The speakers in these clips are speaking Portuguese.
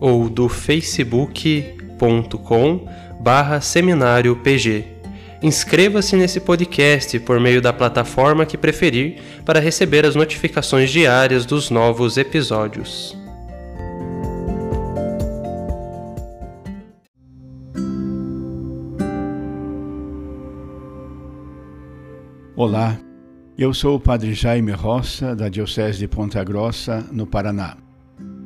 ou do facebook.com barra seminário PG. Inscreva-se nesse podcast por meio da plataforma que preferir para receber as notificações diárias dos novos episódios. Olá, eu sou o Padre Jaime Roça, da Diocese de Ponta Grossa, no Paraná.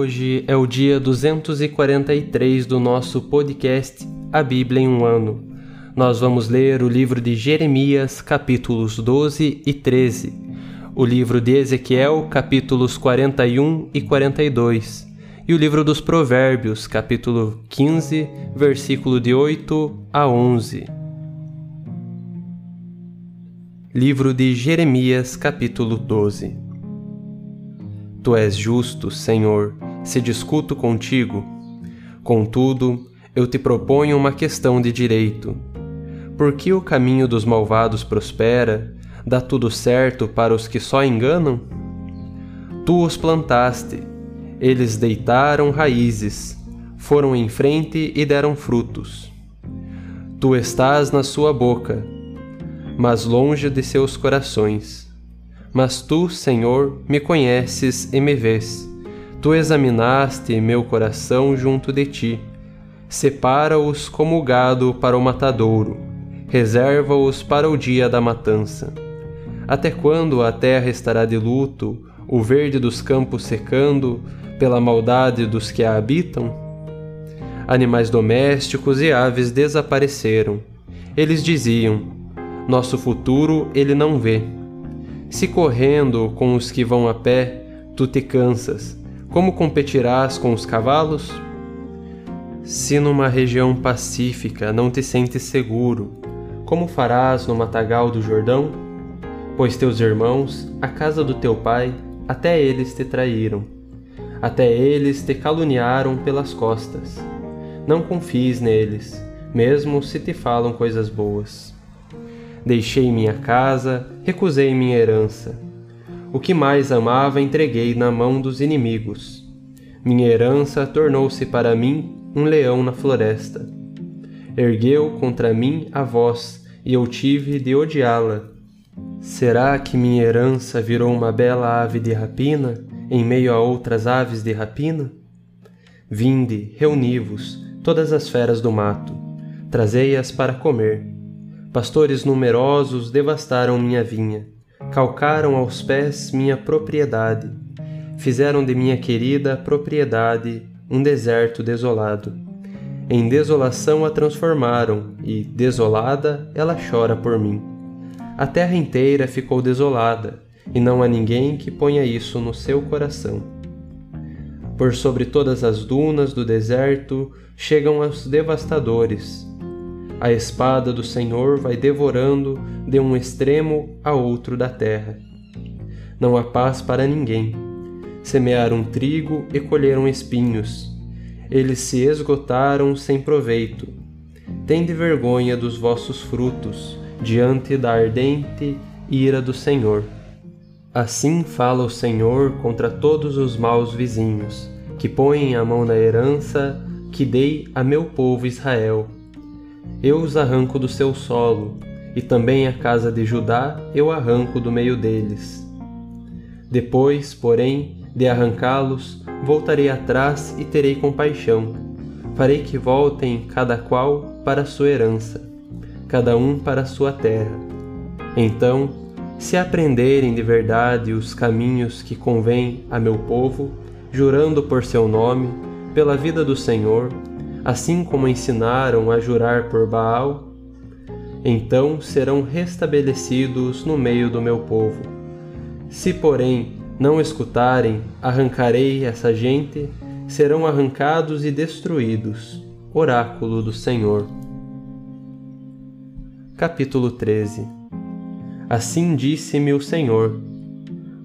Hoje é o dia 243 do nosso podcast A Bíblia em um Ano. Nós vamos ler o livro de Jeremias, capítulos 12 e 13, o livro de Ezequiel, capítulos 41 e 42, e o livro dos Provérbios, capítulo 15, versículo de 8 a 11. Livro de Jeremias, capítulo 12 Tu és justo, Senhor se discuto contigo. Contudo, eu te proponho uma questão de direito. Por que o caminho dos malvados prospera, dá tudo certo para os que só enganam? Tu os plantaste, eles deitaram raízes, foram em frente e deram frutos. Tu estás na sua boca, mas longe de seus corações. Mas tu, Senhor, me conheces e me vês. Tu examinaste meu coração junto de ti. Separa-os como o gado para o matadouro, reserva-os para o dia da matança. Até quando a terra estará de luto, o verde dos campos secando, pela maldade dos que a habitam? Animais domésticos e aves desapareceram. Eles diziam: Nosso futuro ele não vê. Se correndo com os que vão a pé, tu te cansas como competirás com os cavalos? Se numa região pacífica não te sentes seguro, como farás no matagal do Jordão? Pois teus irmãos, a casa do teu pai, até eles te traíram, até eles te caluniaram pelas costas. Não confies neles, mesmo se te falam coisas boas. Deixei minha casa, recusei minha herança o que mais amava entreguei na mão dos inimigos. Minha herança tornou-se para mim um leão na floresta. Ergueu contra mim a voz, e eu tive de odiá-la. Será que minha herança virou uma bela ave de rapina, em meio a outras aves de rapina? Vinde, reuni-vos, todas as feras do mato, trazei-as para comer. Pastores numerosos devastaram minha vinha calcaram aos pés minha propriedade, fizeram de minha querida propriedade um deserto desolado. Em desolação a transformaram, e, desolada, ela chora por mim. A terra inteira ficou desolada, e não há ninguém que ponha isso no seu coração. Por sobre todas as dunas do deserto chegam os devastadores. A espada do Senhor vai devorando de um extremo a outro da terra. Não há paz para ninguém. Semearam trigo e colheram espinhos. Eles se esgotaram sem proveito. Tende vergonha dos vossos frutos diante da ardente ira do Senhor. Assim fala o Senhor contra todos os maus vizinhos, que põem a mão na herança que dei a meu povo Israel. Eu os arranco do seu solo, e também a casa de Judá eu arranco do meio deles. Depois, porém, de arrancá-los, voltarei atrás e terei compaixão. Farei que voltem cada qual para sua herança cada um para sua terra. Então, se aprenderem de verdade os caminhos que convém a meu povo, jurando por seu nome, pela vida do Senhor, assim como ensinaram a jurar por Baal, então serão restabelecidos no meio do meu povo. Se, porém, não escutarem, arrancarei essa gente, serão arrancados e destruídos. Oráculo do Senhor. Capítulo 13 Assim disse-me o Senhor: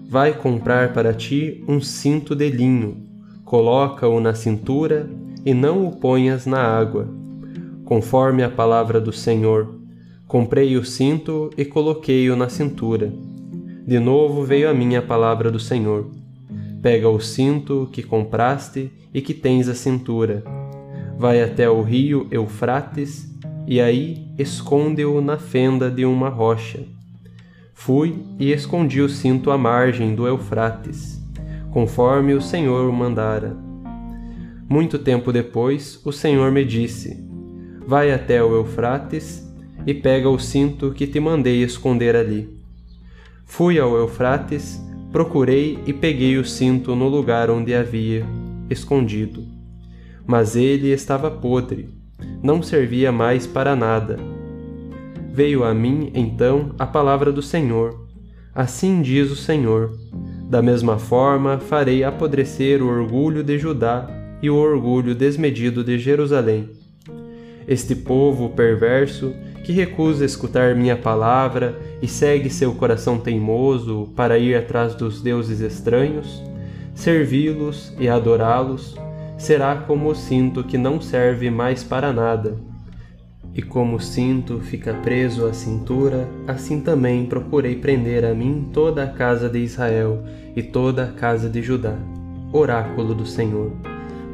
Vai comprar para ti um cinto de linho, coloca-o na cintura e não o ponhas na água. Conforme a palavra do Senhor, comprei o cinto e coloquei-o na cintura. De novo veio a mim a palavra do Senhor: Pega o cinto que compraste e que tens a cintura. Vai até o rio Eufrates e aí esconde-o na fenda de uma rocha. Fui e escondi o cinto à margem do Eufrates, conforme o Senhor o mandara. Muito tempo depois, o Senhor me disse: Vai até o Eufrates e pega o cinto que te mandei esconder ali. Fui ao Eufrates, procurei e peguei o cinto no lugar onde havia escondido. Mas ele estava podre não servia mais para nada. Veio a mim, então, a palavra do Senhor. Assim diz o Senhor: Da mesma forma farei apodrecer o orgulho de Judá e o orgulho desmedido de Jerusalém. Este povo perverso, que recusa escutar minha palavra e segue seu coração teimoso para ir atrás dos deuses estranhos, servi-los e adorá-los, será como o cinto que não serve mais para nada. E como o cinto fica preso à cintura, assim também procurei prender a mim toda a casa de Israel e toda a casa de Judá, oráculo do Senhor,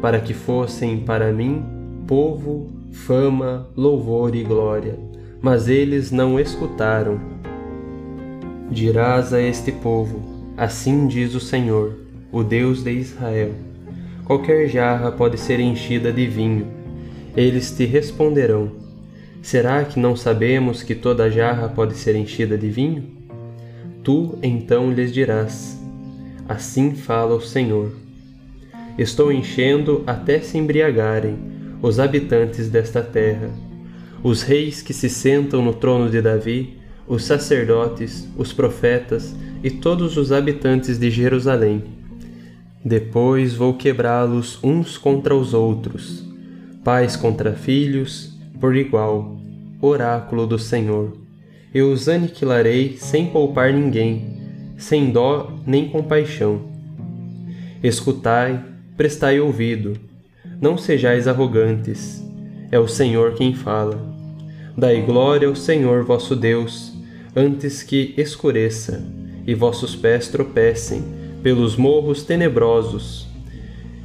para que fossem para mim povo, fama, louvor e glória. Mas eles não escutaram. Dirás a este povo: Assim diz o Senhor, o Deus de Israel qualquer jarra pode ser enchida de vinho. Eles te responderão: Será que não sabemos que toda jarra pode ser enchida de vinho? Tu então lhes dirás: Assim fala o Senhor. Estou enchendo até se embriagarem os habitantes desta terra, os reis que se sentam no trono de Davi, os sacerdotes, os profetas e todos os habitantes de Jerusalém depois vou quebrá-los uns contra os outros, pais contra filhos, por igual, oráculo do Senhor. Eu os aniquilarei sem poupar ninguém, sem dó nem compaixão. Escutai, prestai ouvido, não sejais arrogantes, é o Senhor quem fala. Dai glória ao Senhor vosso Deus, antes que escureça e vossos pés tropecem pelos morros tenebrosos.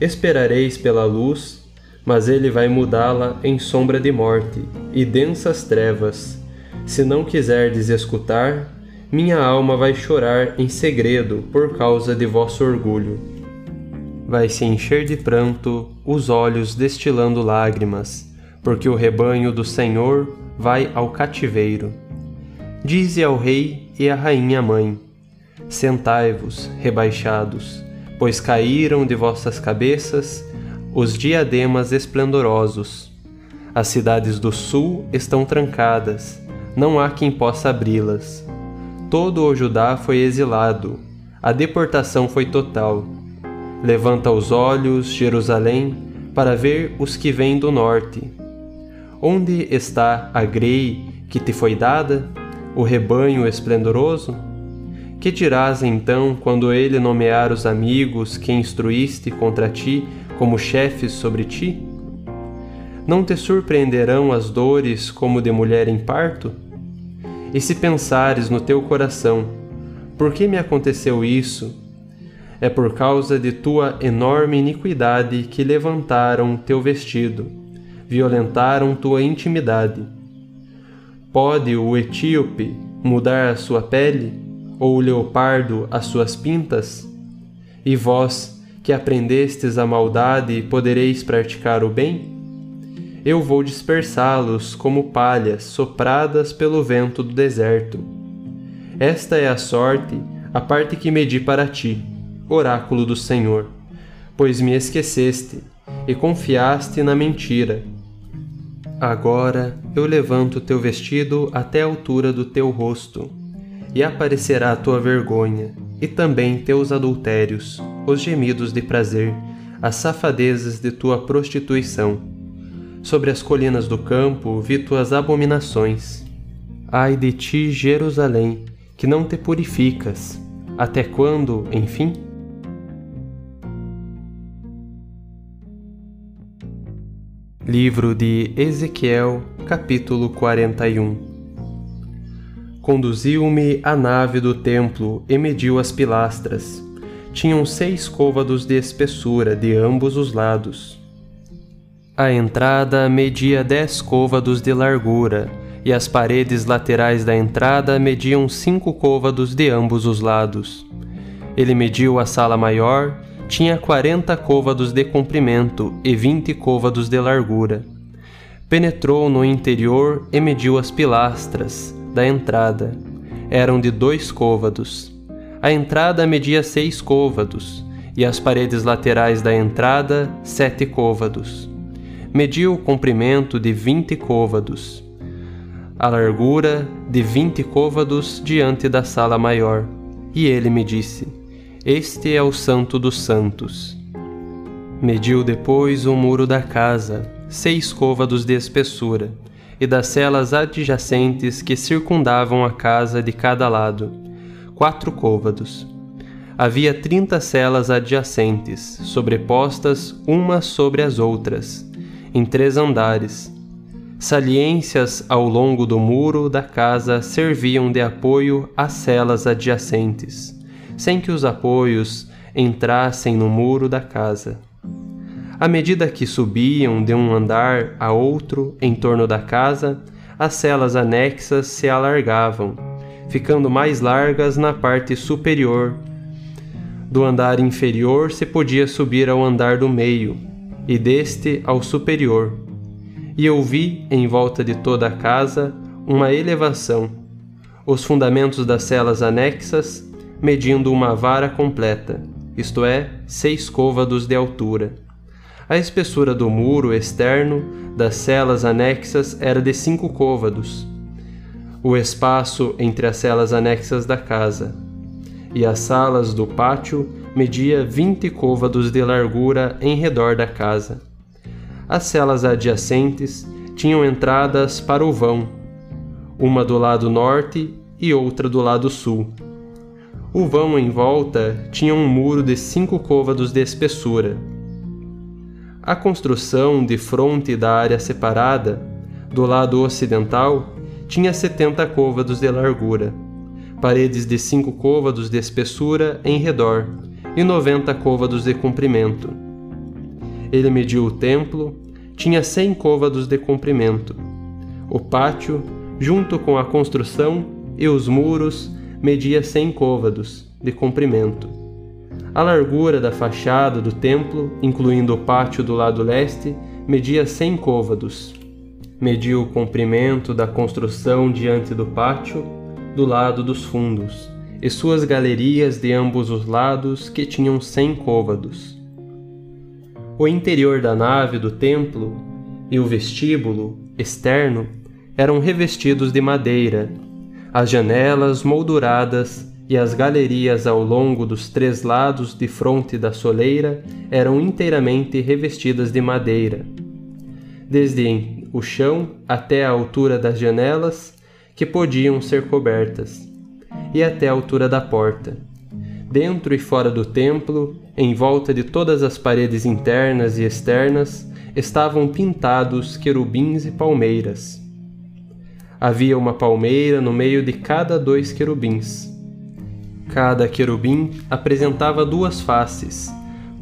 Esperareis pela luz, mas ele vai mudá-la em sombra de morte e densas trevas. Se não quiserdes escutar, minha alma vai chorar em segredo por causa de vosso orgulho. Vai se encher de pranto, os olhos destilando lágrimas, porque o rebanho do Senhor vai ao cativeiro. Dize ao rei e à rainha mãe: Sentai-vos, rebaixados, pois caíram de vossas cabeças os diademas esplendorosos. As cidades do sul estão trancadas, não há quem possa abri-las. Todo o Judá foi exilado, a deportação foi total. Levanta os olhos, Jerusalém, para ver os que vêm do norte. Onde está a grei que te foi dada, o rebanho esplendoroso? Que dirás então quando ele nomear os amigos que instruíste contra ti como chefes sobre ti? Não te surpreenderão as dores como de mulher em parto? E se pensares no teu coração, por que me aconteceu isso? É por causa de tua enorme iniquidade que levantaram teu vestido, violentaram tua intimidade. Pode o etíope mudar a sua pele, ou o leopardo as suas pintas? E vós, que aprendestes a maldade, podereis praticar o bem? eu vou dispersá-los como palhas sopradas pelo vento do deserto. Esta é a sorte, a parte que medi para ti, oráculo do Senhor, pois me esqueceste e confiaste na mentira. Agora eu levanto teu vestido até a altura do teu rosto, e aparecerá a tua vergonha, e também teus adultérios, os gemidos de prazer, as safadezas de tua prostituição Sobre as colinas do campo vi tuas abominações. Ai de ti, Jerusalém, que não te purificas. Até quando, enfim? Livro de Ezequiel, capítulo 41 Conduziu-me à nave do templo e mediu as pilastras. Tinham seis côvados de espessura de ambos os lados a entrada media dez côvados de largura, e as paredes laterais da entrada mediam cinco côvados de ambos os lados. Ele mediu a sala maior, tinha quarenta côvados de comprimento e vinte côvados de largura. Penetrou no interior e mediu as pilastras da entrada. Eram de dois côvados. A entrada media seis côvados, e as paredes laterais da entrada sete côvados mediu o comprimento de vinte côvados, a largura de vinte côvados diante da sala maior. E ele me disse: Este é o Santo dos Santos. Mediu depois o muro da casa, seis côvados de espessura, e das celas adjacentes que circundavam a casa de cada lado, quatro côvados. Havia trinta celas adjacentes, sobrepostas umas sobre as outras, em três andares. Saliências ao longo do muro da casa serviam de apoio às celas adjacentes, sem que os apoios entrassem no muro da casa. À medida que subiam de um andar a outro em torno da casa, as celas anexas se alargavam, ficando mais largas na parte superior. Do andar inferior se podia subir ao andar do meio, e deste ao superior. E eu vi em volta de toda a casa uma elevação, os fundamentos das celas anexas medindo uma vara completa, isto é, seis côvados de altura. A espessura do muro externo das celas anexas era de cinco côvados. O espaço entre as celas anexas da casa e as salas do pátio media vinte côvados de largura em redor da casa. As celas adjacentes tinham entradas para o vão, uma do lado norte e outra do lado sul. O vão em volta tinha um muro de cinco côvados de espessura. A construção de fronte da área separada, do lado ocidental, tinha setenta côvados de largura, paredes de cinco côvados de espessura em redor e noventa côvados de comprimento. Ele mediu o templo, tinha cem côvados de comprimento. O pátio, junto com a construção e os muros, media cem côvados de comprimento. A largura da fachada do templo, incluindo o pátio do lado leste, media cem côvados. Mediu o comprimento da construção diante do pátio, do lado dos fundos e suas galerias de ambos os lados, que tinham cem côvados. O interior da nave do templo e o vestíbulo, externo, eram revestidos de madeira, as janelas molduradas e as galerias ao longo dos três lados de fronte da soleira eram inteiramente revestidas de madeira. Desde o chão até a altura das janelas, que podiam ser cobertas, e até a altura da porta. Dentro e fora do templo, em volta de todas as paredes internas e externas, estavam pintados querubins e palmeiras. Havia uma palmeira no meio de cada dois querubins. Cada querubim apresentava duas faces.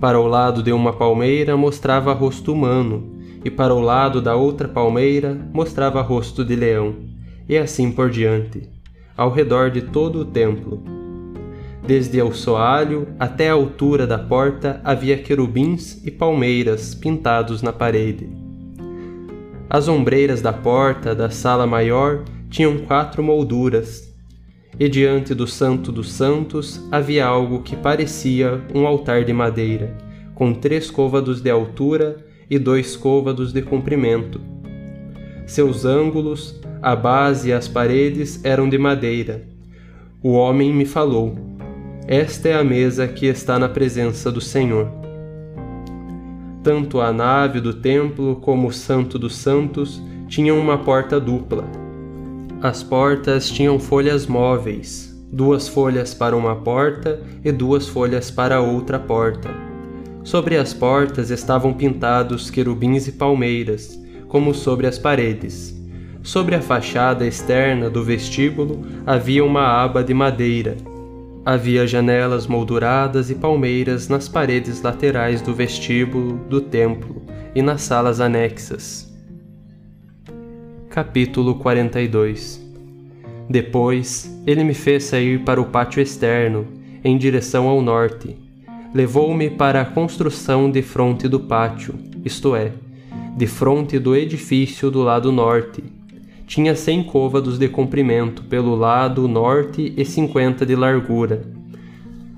Para o lado de uma palmeira mostrava rosto humano, e para o lado da outra palmeira mostrava rosto de leão, e assim por diante, ao redor de todo o templo. Desde o soalho até a altura da porta havia querubins e palmeiras pintados na parede. As ombreiras da porta da sala maior tinham quatro molduras, e diante do Santo dos Santos havia algo que parecia um altar de madeira, com três côvados de altura e dois côvados de comprimento. Seus ângulos, a base e as paredes eram de madeira. O homem me falou esta é a mesa que está na presença do Senhor. Tanto a nave do templo como o Santo dos Santos tinham uma porta dupla. As portas tinham folhas móveis, duas folhas para uma porta e duas folhas para outra porta. Sobre as portas estavam pintados querubins e palmeiras, como sobre as paredes. Sobre a fachada externa do vestíbulo havia uma aba de madeira Havia janelas molduradas e palmeiras nas paredes laterais do vestíbulo do templo e nas salas anexas. Capítulo 42 Depois, ele me fez sair para o pátio externo, em direção ao norte. Levou-me para a construção de fronte do pátio, isto é, de fronte do edifício do lado norte, tinha cem côvados de comprimento pelo lado norte e cinquenta de largura.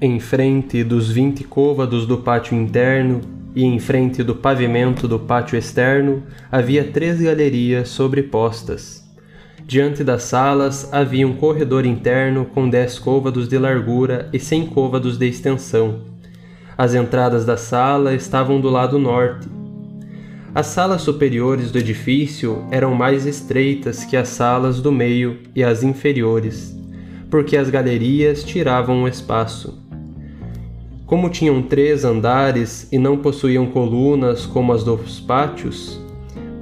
Em frente dos vinte côvados do pátio interno e em frente do pavimento do pátio externo havia três galerias sobrepostas. Diante das salas havia um corredor interno com dez côvados de largura e cem côvados de extensão. As entradas da sala estavam do lado norte, as salas superiores do edifício eram mais estreitas que as salas do meio e as inferiores, porque as galerias tiravam o espaço. Como tinham três andares e não possuíam colunas como as dos pátios,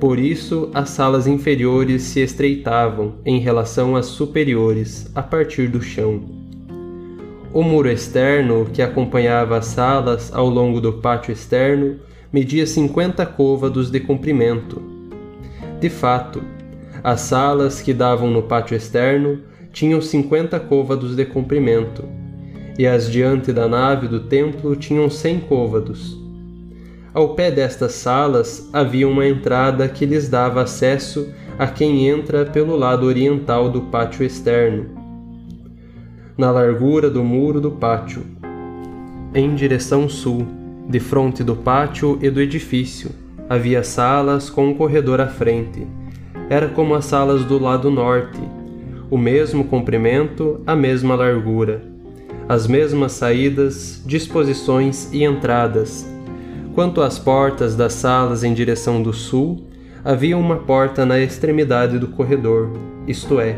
por isso as salas inferiores se estreitavam em relação às superiores a partir do chão. O muro externo que acompanhava as salas ao longo do pátio externo media 50 côvados de comprimento. De fato, as salas que davam no pátio externo tinham 50 côvados de comprimento, e as diante da nave do templo tinham 100 côvados. Ao pé destas salas havia uma entrada que lhes dava acesso a quem entra pelo lado oriental do pátio externo, na largura do muro do pátio, em direção sul de fronte do pátio e do edifício, havia salas com um corredor à frente. Era como as salas do lado norte, o mesmo comprimento, a mesma largura, as mesmas saídas, disposições e entradas. Quanto às portas das salas em direção do sul, havia uma porta na extremidade do corredor, isto é,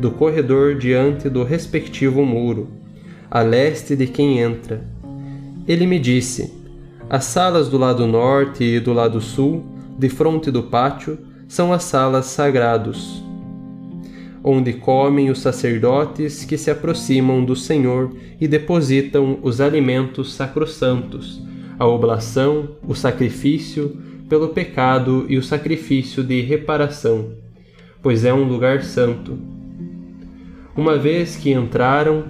do corredor diante do respectivo muro, a leste de quem entra. Ele me disse: as salas do lado norte e do lado sul, de fronte do pátio, são as salas sagrados, onde comem os sacerdotes que se aproximam do Senhor e depositam os alimentos sacrossantos, a oblação, o sacrifício pelo pecado e o sacrifício de reparação, pois é um lugar santo. Uma vez que entraram,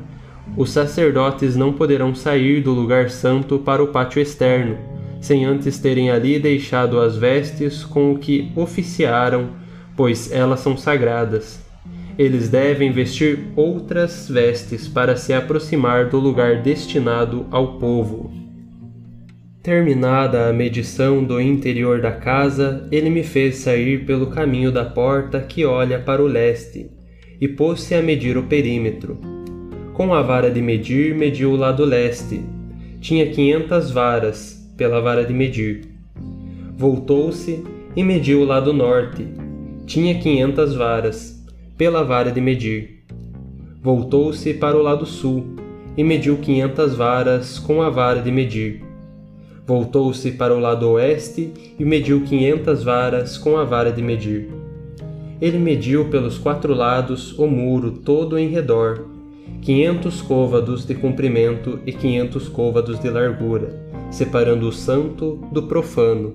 os sacerdotes não poderão sair do lugar santo para o pátio externo, sem antes terem ali deixado as vestes com o que oficiaram, pois elas são sagradas. Eles devem vestir outras vestes para se aproximar do lugar destinado ao povo. Terminada a medição do interior da casa, ele me fez sair pelo caminho da porta que olha para o leste e pôs-se a medir o perímetro. Com a vara de medir, mediu o lado leste. Tinha quinhentas varas pela vara de medir. Voltou-se e mediu o lado norte. Tinha quinhentas varas pela vara de medir. Voltou-se para o lado sul e mediu quinhentas varas com a vara de medir. Voltou-se para o lado oeste e mediu quinhentas varas com a vara de medir ele mediu pelos quatro lados o muro todo em redor, quinhentos côvados de comprimento e quinhentos côvados de largura, separando o santo do profano.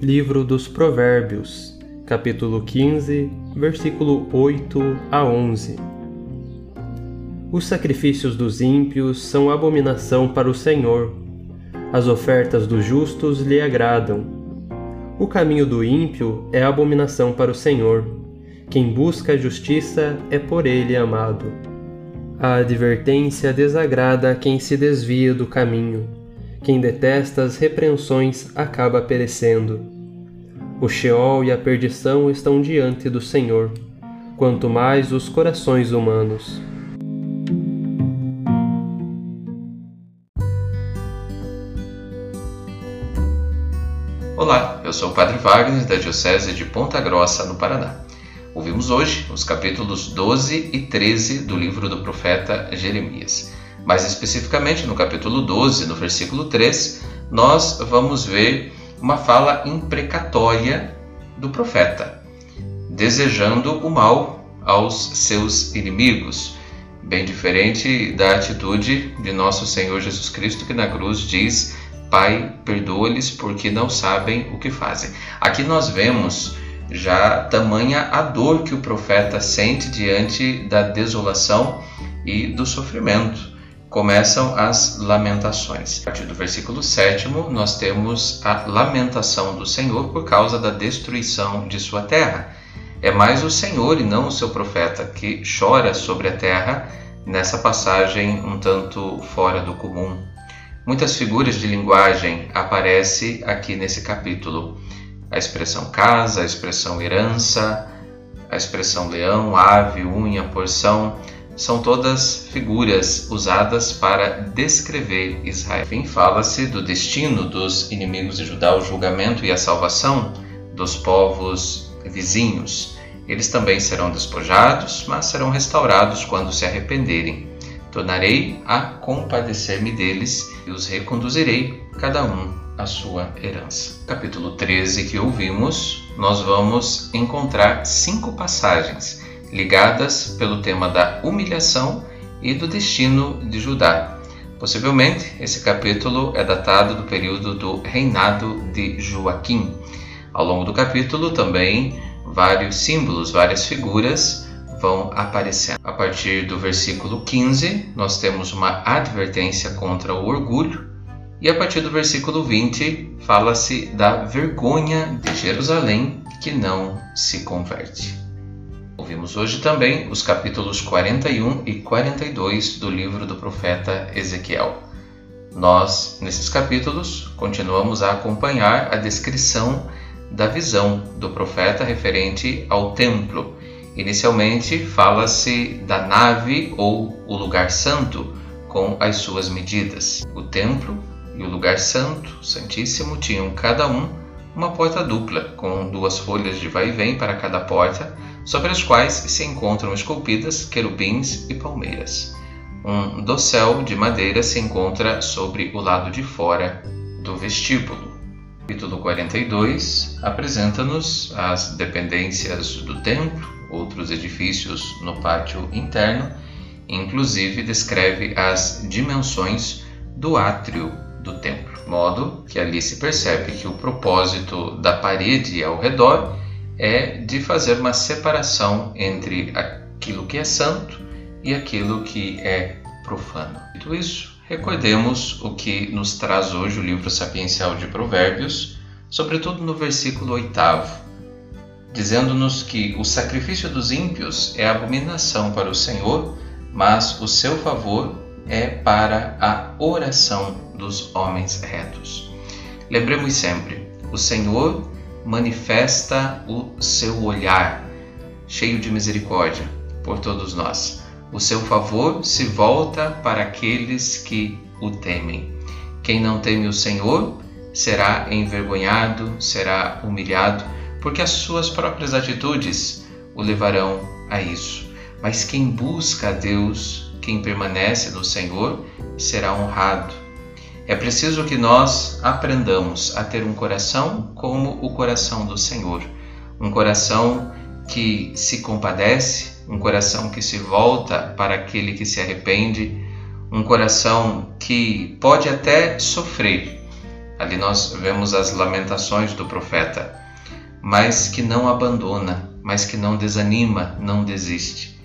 Livro dos Provérbios, capítulo 15, versículo 8 a 11. Os sacrifícios dos ímpios são abominação para o Senhor as ofertas dos justos lhe agradam. O caminho do ímpio é abominação para o Senhor. Quem busca a justiça é por ele amado. A advertência desagrada a quem se desvia do caminho. Quem detesta as repreensões acaba perecendo. O Sheol e a perdição estão diante do Senhor, quanto mais os corações humanos. Eu sou o Padre Wagner da Diocese de Ponta Grossa, no Paraná. Ouvimos hoje os capítulos 12 e 13 do livro do profeta Jeremias. Mais especificamente, no capítulo 12, no versículo 3, nós vamos ver uma fala imprecatória do profeta, desejando o mal aos seus inimigos, bem diferente da atitude de nosso Senhor Jesus Cristo, que na cruz diz Pai, perdoa-lhes porque não sabem o que fazem. Aqui nós vemos já tamanha a dor que o profeta sente diante da desolação e do sofrimento. Começam as lamentações. A partir do versículo 7, nós temos a lamentação do Senhor por causa da destruição de sua terra. É mais o Senhor e não o seu profeta que chora sobre a terra nessa passagem um tanto fora do comum. Muitas figuras de linguagem aparecem aqui nesse capítulo. A expressão casa, a expressão herança, a expressão leão, ave, unha, porção, são todas figuras usadas para descrever Israel. Enfim, fala-se do destino dos inimigos de Judá, o julgamento e a salvação dos povos vizinhos. Eles também serão despojados, mas serão restaurados quando se arrependerem. Tornarei a compadecer-me deles e os reconduzirei, cada um à sua herança. Capítulo 13 que ouvimos, nós vamos encontrar cinco passagens ligadas pelo tema da humilhação e do destino de Judá. Possivelmente, esse capítulo é datado do período do reinado de Joaquim. Ao longo do capítulo, também vários símbolos, várias figuras vão aparecendo. A partir do versículo 15, nós temos uma advertência contra o orgulho, e a partir do versículo 20, fala-se da vergonha de Jerusalém que não se converte. Ouvimos hoje também os capítulos 41 e 42 do livro do profeta Ezequiel. Nós, nesses capítulos, continuamos a acompanhar a descrição da visão do profeta referente ao templo Inicialmente, fala-se da nave ou o lugar santo com as suas medidas. O templo e o lugar santo, santíssimo, tinham cada um uma porta dupla, com duas folhas de vai e vem para cada porta, sobre as quais se encontram esculpidas querubins e palmeiras. Um dossel de madeira se encontra sobre o lado de fora do vestíbulo. Capítulo 42 apresenta-nos as dependências do templo, outros edifícios no pátio interno, inclusive descreve as dimensões do átrio do templo, modo que ali se percebe que o propósito da parede ao redor é de fazer uma separação entre aquilo que é santo e aquilo que é profano. Dito isso, recordemos o que nos traz hoje o livro sapiencial de Provérbios, sobretudo no versículo oitavo dizendo-nos que o sacrifício dos ímpios é abominação para o Senhor, mas o seu favor é para a oração dos homens retos. Lembremos sempre: o Senhor manifesta o seu olhar cheio de misericórdia por todos nós. O seu favor se volta para aqueles que o temem. Quem não teme o Senhor será envergonhado, será humilhado, porque as suas próprias atitudes o levarão a isso. Mas quem busca a Deus, quem permanece no Senhor, será honrado. É preciso que nós aprendamos a ter um coração como o coração do Senhor, um coração que se compadece, um coração que se volta para aquele que se arrepende, um coração que pode até sofrer. Ali nós vemos as lamentações do profeta, mas que não abandona, mas que não desanima, não desiste.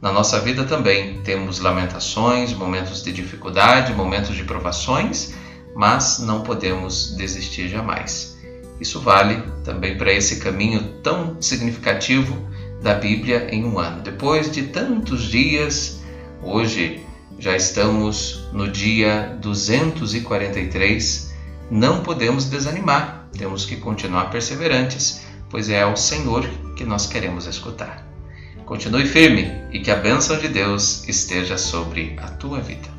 Na nossa vida também temos lamentações, momentos de dificuldade, momentos de provações, mas não podemos desistir jamais. Isso vale também para esse caminho tão significativo da Bíblia em um ano. Depois de tantos dias, hoje já estamos no dia 243, não podemos desanimar, temos que continuar perseverantes, pois é ao Senhor que nós queremos escutar. Continue firme e que a bênção de Deus esteja sobre a tua vida.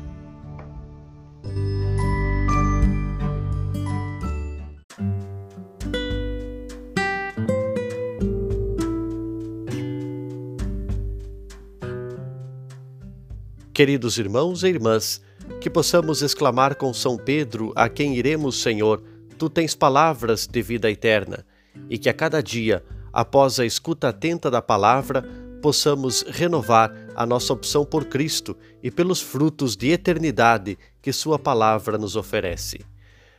Queridos irmãos e irmãs, que possamos exclamar com São Pedro, a quem iremos, Senhor, tu tens palavras de vida eterna, e que a cada dia, após a escuta atenta da palavra, possamos renovar a nossa opção por Cristo e pelos frutos de eternidade que Sua palavra nos oferece.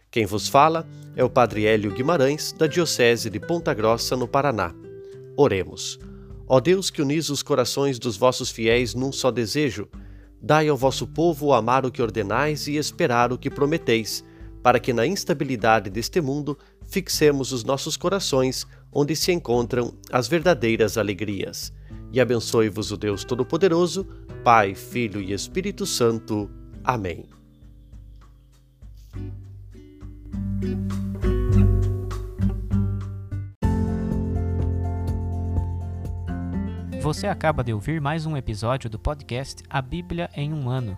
Quem vos fala é o Padre Hélio Guimarães, da Diocese de Ponta Grossa, no Paraná. Oremos. Ó Deus que unis os corações dos vossos fiéis num só desejo, dai ao vosso povo amar o que ordenais e esperar o que prometeis, para que na instabilidade deste mundo fixemos os nossos corações onde se encontram as verdadeiras alegrias e abençoe-vos o Deus Todo-Poderoso, Pai, Filho e Espírito Santo. Amém. Você acaba de ouvir mais um episódio do podcast A Bíblia em um Ano.